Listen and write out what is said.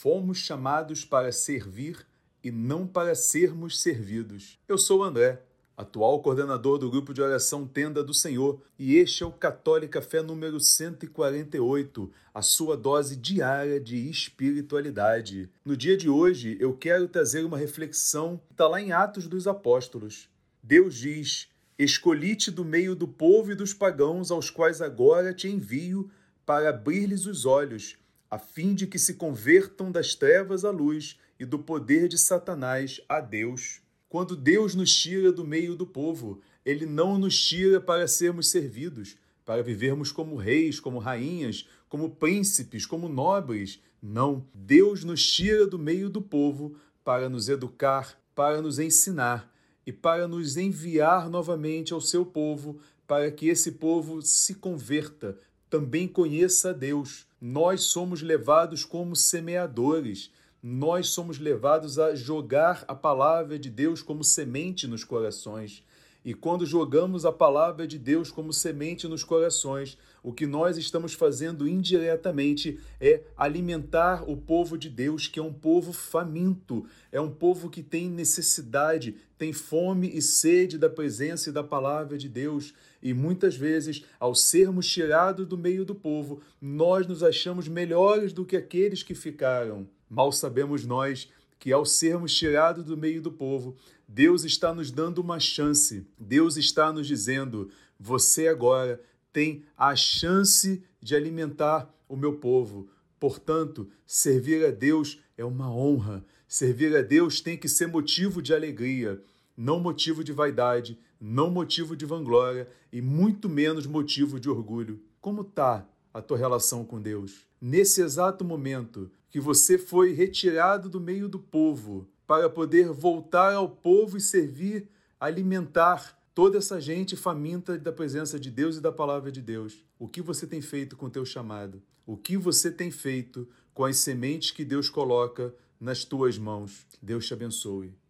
Fomos chamados para servir e não para sermos servidos. Eu sou o André, atual coordenador do grupo de oração Tenda do Senhor, e este é o Católica Fé número 148, a sua dose diária de espiritualidade. No dia de hoje, eu quero trazer uma reflexão que está lá em Atos dos Apóstolos. Deus diz: Escolhi-te do meio do povo e dos pagãos, aos quais agora te envio, para abrir-lhes os olhos a fim de que se convertam das trevas à luz e do poder de Satanás a Deus. Quando Deus nos tira do meio do povo, ele não nos tira para sermos servidos, para vivermos como reis, como rainhas, como príncipes, como nobres. Não, Deus nos tira do meio do povo para nos educar, para nos ensinar e para nos enviar novamente ao seu povo, para que esse povo se converta, também conheça a Deus nós somos levados como semeadores, nós somos levados a jogar a palavra de Deus como semente nos corações. E quando jogamos a palavra de Deus como semente nos corações, o que nós estamos fazendo indiretamente é alimentar o povo de Deus, que é um povo faminto, é um povo que tem necessidade, tem fome e sede da presença e da palavra de Deus. E muitas vezes, ao sermos tirados do meio do povo, nós nos achamos melhores do que aqueles que ficaram. Mal sabemos nós que ao sermos tirados do meio do povo, Deus está nos dando uma chance. Deus está nos dizendo: você agora tem a chance de alimentar o meu povo. Portanto, servir a Deus é uma honra. Servir a Deus tem que ser motivo de alegria, não motivo de vaidade, não motivo de vanglória e muito menos motivo de orgulho. Como está a tua relação com Deus? Nesse exato momento que você foi retirado do meio do povo para poder voltar ao povo e servir, alimentar toda essa gente faminta da presença de Deus e da palavra de Deus. O que você tem feito com o teu chamado? O que você tem feito com as sementes que Deus coloca nas tuas mãos? Deus te abençoe.